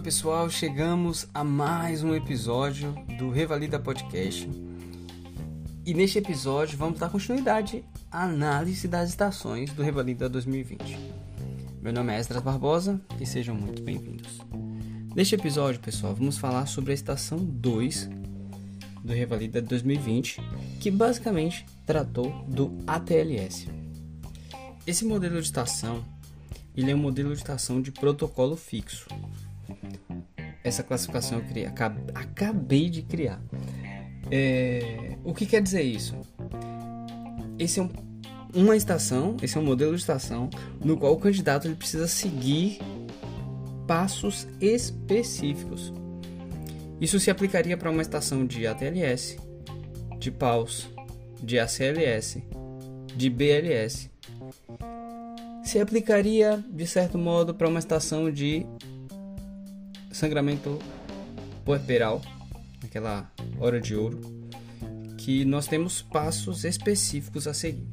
Oi, pessoal, chegamos a mais um episódio do Revalida Podcast. E neste episódio vamos dar continuidade à análise das estações do Revalida 2020. Meu nome é Esdras Barbosa e sejam muito bem-vindos. Neste episódio, pessoal, vamos falar sobre a estação 2 do Revalida 2020, que basicamente tratou do ATLS. Esse modelo de estação ele é um modelo de estação de protocolo fixo. Essa classificação eu criei, acabei de criar. É, o que quer dizer isso? Esse é um, uma estação, esse é um modelo de estação no qual o candidato ele precisa seguir passos específicos. Isso se aplicaria para uma estação de ATLS, de PAUS, de ACLS, de BLS se aplicaria de certo modo para uma estação de sangramento puerperal, aquela hora de ouro, que nós temos passos específicos a seguir.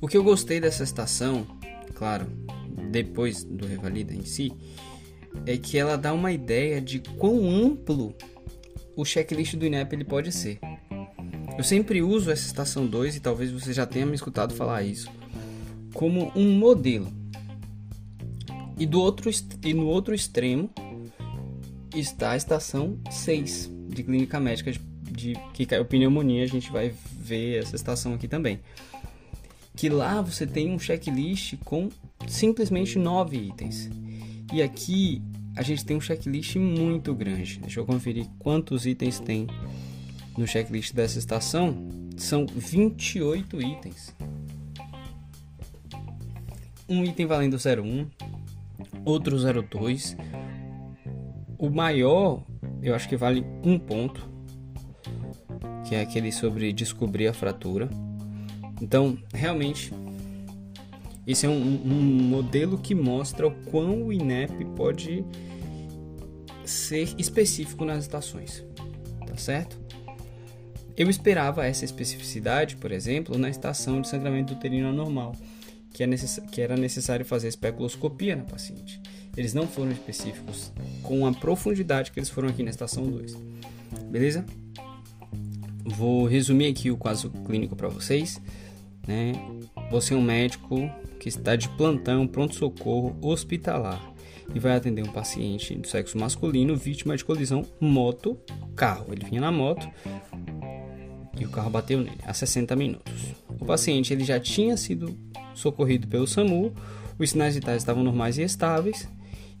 O que eu gostei dessa estação, claro, depois do Revalida em si, é que ela dá uma ideia de quão amplo o checklist do INEP ele pode ser. Eu sempre uso essa estação 2 e talvez você já tenha me escutado falar isso como um modelo. E, do outro, e no outro extremo está a estação 6 de clínica médica de, de que caiu pneumonia. A gente vai ver essa estação aqui também. Que lá você tem um checklist com simplesmente nove itens. E aqui a gente tem um checklist muito grande. Deixa eu conferir quantos itens tem no checklist dessa estação. São 28 itens um item valendo 01, outro 02. O maior, eu acho que vale um ponto, que é aquele sobre descobrir a fratura. Então, realmente, esse é um, um modelo que mostra o quão o INEP pode ser específico nas estações, tá certo? Eu esperava essa especificidade, por exemplo, na estação de sangramento uterino anormal que, é que era necessário fazer especuloscopia na paciente. Eles não foram específicos com a profundidade que eles foram aqui na estação 2. Beleza? Vou resumir aqui o caso clínico para vocês. Né? Você é um médico que está de plantão, pronto-socorro hospitalar e vai atender um paciente do sexo masculino vítima de colisão moto-carro. Ele vinha na moto e o carro bateu nele há 60 minutos. O paciente ele já tinha sido socorrido pelo SAMU, os sinais vitais estavam normais e estáveis,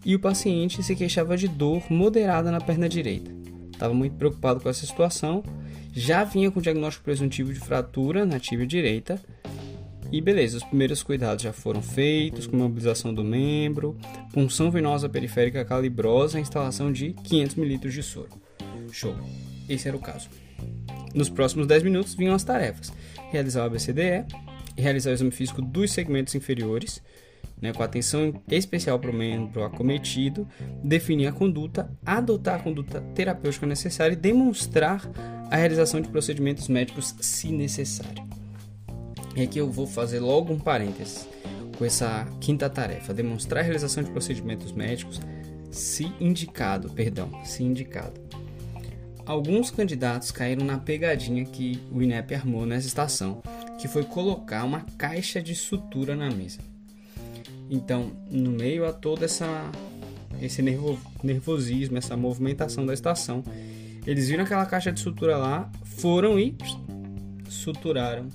e o paciente se queixava de dor moderada na perna direita. Estava muito preocupado com essa situação, já vinha com diagnóstico presuntivo de fratura na tíbia direita, e beleza, os primeiros cuidados já foram feitos, com mobilização do membro, punção venosa periférica calibrosa instalação de 500 ml de soro. Show. Esse era o caso. Nos próximos 10 minutos vinham as tarefas: realizar o ABCDE, realizar o exame físico dos segmentos inferiores, né, com atenção especial para o membro acometido, definir a conduta, adotar a conduta terapêutica necessária e demonstrar a realização de procedimentos médicos se necessário. E aqui eu vou fazer logo um parênteses com essa quinta tarefa, demonstrar a realização de procedimentos médicos se indicado, perdão, se indicado. Alguns candidatos caíram na pegadinha que o INEP armou nessa estação, que foi colocar uma caixa de sutura na mesa. Então, no meio a todo essa, esse nervo, nervosismo, essa movimentação da estação, eles viram aquela caixa de sutura lá, foram e suturaram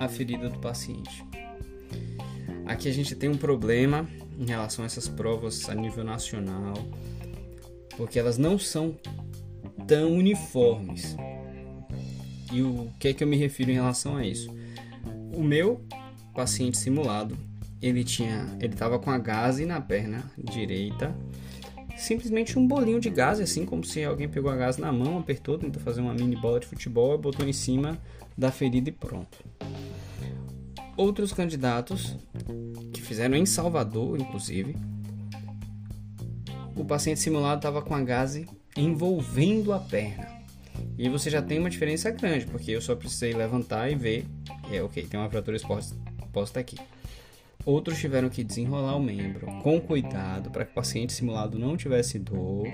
a ferida do paciente. Aqui a gente tem um problema em relação a essas provas a nível nacional, porque elas não são tão uniformes. E o que é que eu me refiro em relação a isso? O meu paciente simulado, ele tinha, ele tava com a gase na perna direita, simplesmente um bolinho de gás, assim como se alguém pegou a gás na mão, apertou, tentou fazer uma mini bola de futebol, botou em cima da ferida e pronto. Outros candidatos que fizeram em Salvador, inclusive, o paciente simulado estava com a gase envolvendo a perna. E você já tem uma diferença grande, porque eu só precisei levantar e ver, é ok, tem uma fratura exposta aqui. outros tiveram que desenrolar o membro com cuidado para que o paciente simulado não tivesse dor.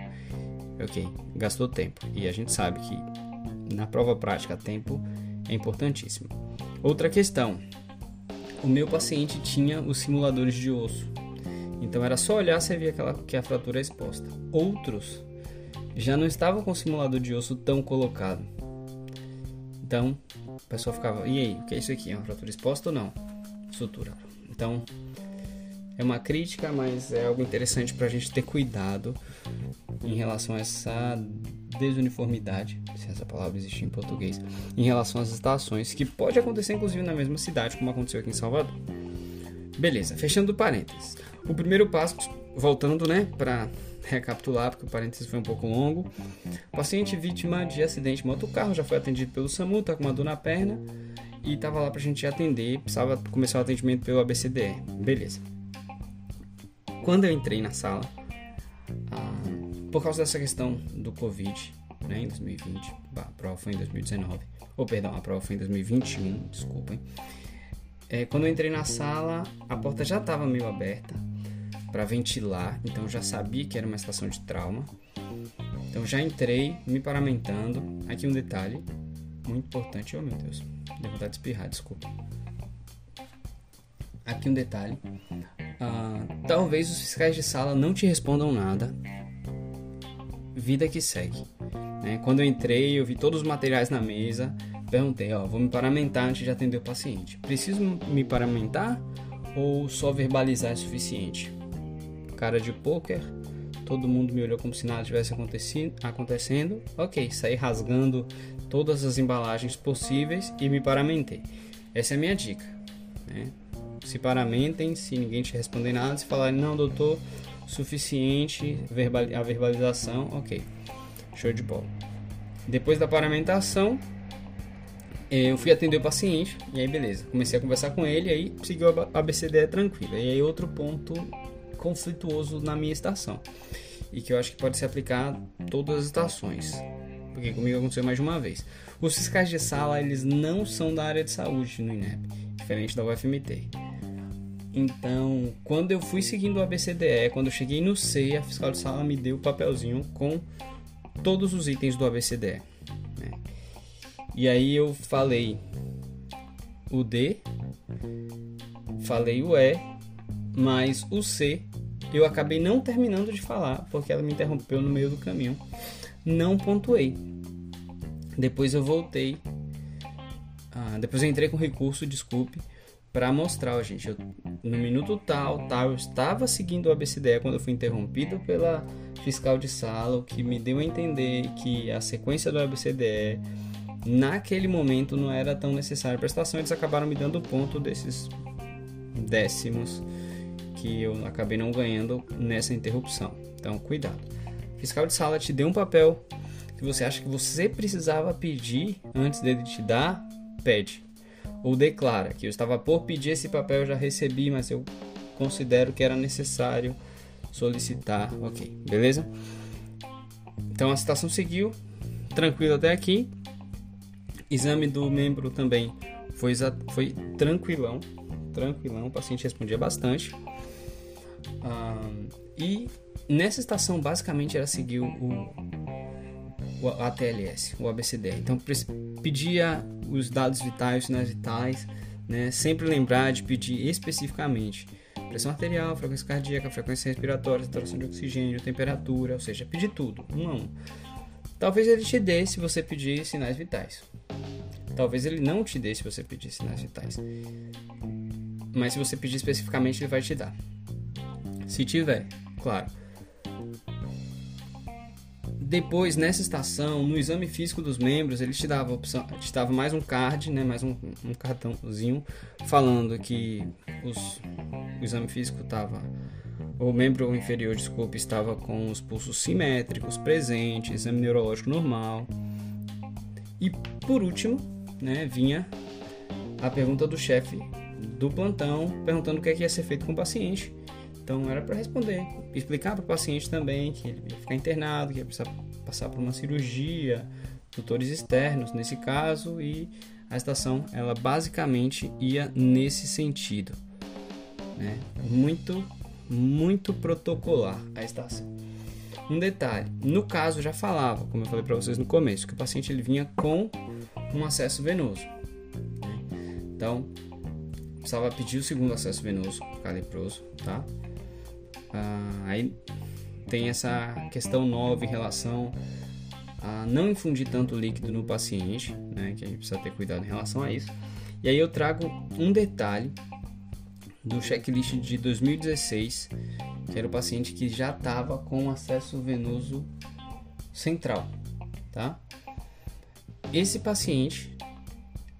Ok, gastou tempo. E a gente sabe que na prova prática, tempo é importantíssimo. Outra questão: o meu paciente tinha os simuladores de osso. Então era só olhar e via aquela, que a fratura é exposta. Outros já não estavam com o simulador de osso tão colocado. Então, o pessoal ficava, e aí, o que é isso aqui? É uma fratura exposta ou não? Suturar. Então, é uma crítica, mas é algo interessante para a gente ter cuidado em relação a essa desuniformidade, se essa palavra existe em português, em relação às estações, que pode acontecer inclusive na mesma cidade, como aconteceu aqui em Salvador. Beleza, fechando parênteses. O primeiro passo, voltando, né, para recapitular, porque o parênteses foi um pouco longo. Paciente vítima de acidente de motocarro já foi atendido pelo SAMU, tá com uma dor na perna e tava lá pra gente atender, precisava começar o atendimento pelo ABCDE. Beleza. Quando eu entrei na sala, ah, por causa dessa questão do Covid, né, em 2020, a prova foi em 2019, ou perdão, a prova foi em 2021, desculpem. É, quando eu entrei na sala, a porta já estava meio aberta para ventilar, então já sabia que era uma estação de trauma. Então já entrei me paramentando. Aqui um detalhe muito importante, oh meu Deus, deu vontade de espirrar, desculpa. Aqui um detalhe. Ah, talvez os fiscais de sala não te respondam nada. Vida que segue. Né? Quando eu entrei, eu vi todos os materiais na mesa Perguntei, ó, vou me paramentar antes de atender o paciente. Preciso me paramentar ou só verbalizar é suficiente? Cara de poker, todo mundo me olhou como se nada tivesse acontecendo. Ok, saí rasgando todas as embalagens possíveis e me paramentei. Essa é a minha dica. Né? Se paramentem, se ninguém te responder nada, se falarem, não, doutor, suficiente a verbalização, ok. Show de bola. Depois da paramentação, eu fui atender o paciente, e aí beleza, comecei a conversar com ele, aí seguiu a ABCDE tranquila. E aí outro ponto conflituoso na minha estação, e que eu acho que pode se aplicar a todas as estações, porque comigo aconteceu mais de uma vez. Os fiscais de sala, eles não são da área de saúde no INEP, diferente da UFMT. Então, quando eu fui seguindo o ABCDE, quando eu cheguei no C, a fiscal de sala me deu o papelzinho com todos os itens do ABCDE. E aí eu falei o D, falei o E, mas o C eu acabei não terminando de falar porque ela me interrompeu no meio do caminho. Não pontuei. Depois eu voltei. Ah, depois eu entrei com recurso, desculpe, para mostrar, gente. Eu, no minuto tal, tal, eu estava seguindo o ABCDE quando eu fui interrompido pela fiscal de sala, o que me deu a entender que a sequência do ABCDE naquele momento não era tão necessário para a estação, eles acabaram me dando ponto desses décimos que eu acabei não ganhando nessa interrupção. Então, cuidado. fiscal de sala te deu um papel que você acha que você precisava pedir antes dele te dar, pede. Ou declara que eu estava por pedir esse papel, eu já recebi, mas eu considero que era necessário solicitar. Ok, beleza? Então a citação seguiu, tranquilo até aqui. Exame do membro também foi, foi tranquilão, tranquilão, o paciente respondia bastante. E nessa estação basicamente era seguir o, o ATLS, o ABCD. Então pedia os dados vitais, sinais vitais, né? sempre lembrar de pedir especificamente pressão arterial, frequência cardíaca, frequência respiratória, saturação de oxigênio, temperatura, ou seja, pedir tudo, um a um. Talvez ele te dê se você pedir sinais vitais. Talvez ele não te dê se você pedir sinais vitais. Mas se você pedir especificamente, ele vai te dar. Se tiver, claro. Depois, nessa estação, no exame físico dos membros, ele te dava, opção, te dava mais um card, né, mais um, um cartãozinho, falando que os, o exame físico estava o membro inferior, desculpe, estava com os pulsos simétricos presentes, exame neurológico normal. E por último, né, vinha a pergunta do chefe do plantão, perguntando o que, é que ia ser feito com o paciente. Então era para responder, explicar para o paciente também que ele ia ficar internado, que ia precisar passar por uma cirurgia, tutores externos nesse caso, e a estação ela basicamente ia nesse sentido. Né? Muito, muito protocolar a estação. Um detalhe, no caso já falava, como eu falei para vocês no começo, que o paciente ele vinha com um acesso venoso. Né? Então, precisava pedir o segundo acesso venoso caliproso, tá? Ah, aí tem essa questão nova em relação a não infundir tanto líquido no paciente, né? Que a gente precisa ter cuidado em relação a isso. E aí eu trago um detalhe do checklist de 2016, que era o paciente que já estava com acesso venoso central, tá? Esse paciente,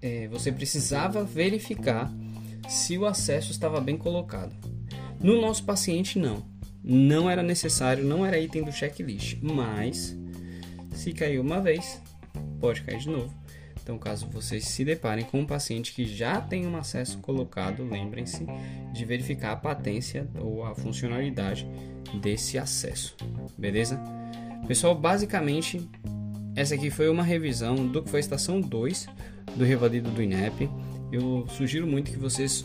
é, você precisava verificar se o acesso estava bem colocado. No nosso paciente, não. Não era necessário, não era item do checklist, mas se caiu uma vez, pode cair de novo. Então, caso vocês se deparem com um paciente que já tem um acesso colocado, lembrem-se de verificar a patência ou a funcionalidade desse acesso, beleza? Pessoal, basicamente, essa aqui foi uma revisão do que foi a estação 2 do Revalido do INEP. Eu sugiro muito que vocês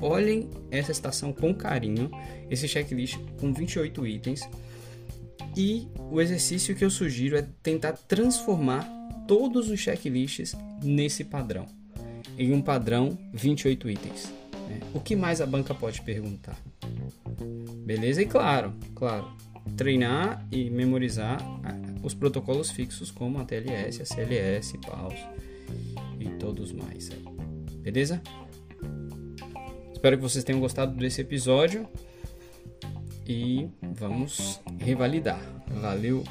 olhem essa estação com carinho, esse checklist com 28 itens. E o exercício que eu sugiro é tentar transformar todos os checklists nesse padrão, em um padrão 28 itens. Né? O que mais a banca pode perguntar? Beleza? E claro, claro, treinar e memorizar os protocolos fixos como a TLS, a CLS, PAUS e todos mais. Beleza? espero que vocês tenham gostado desse episódio e vamos revalidar. Valeu!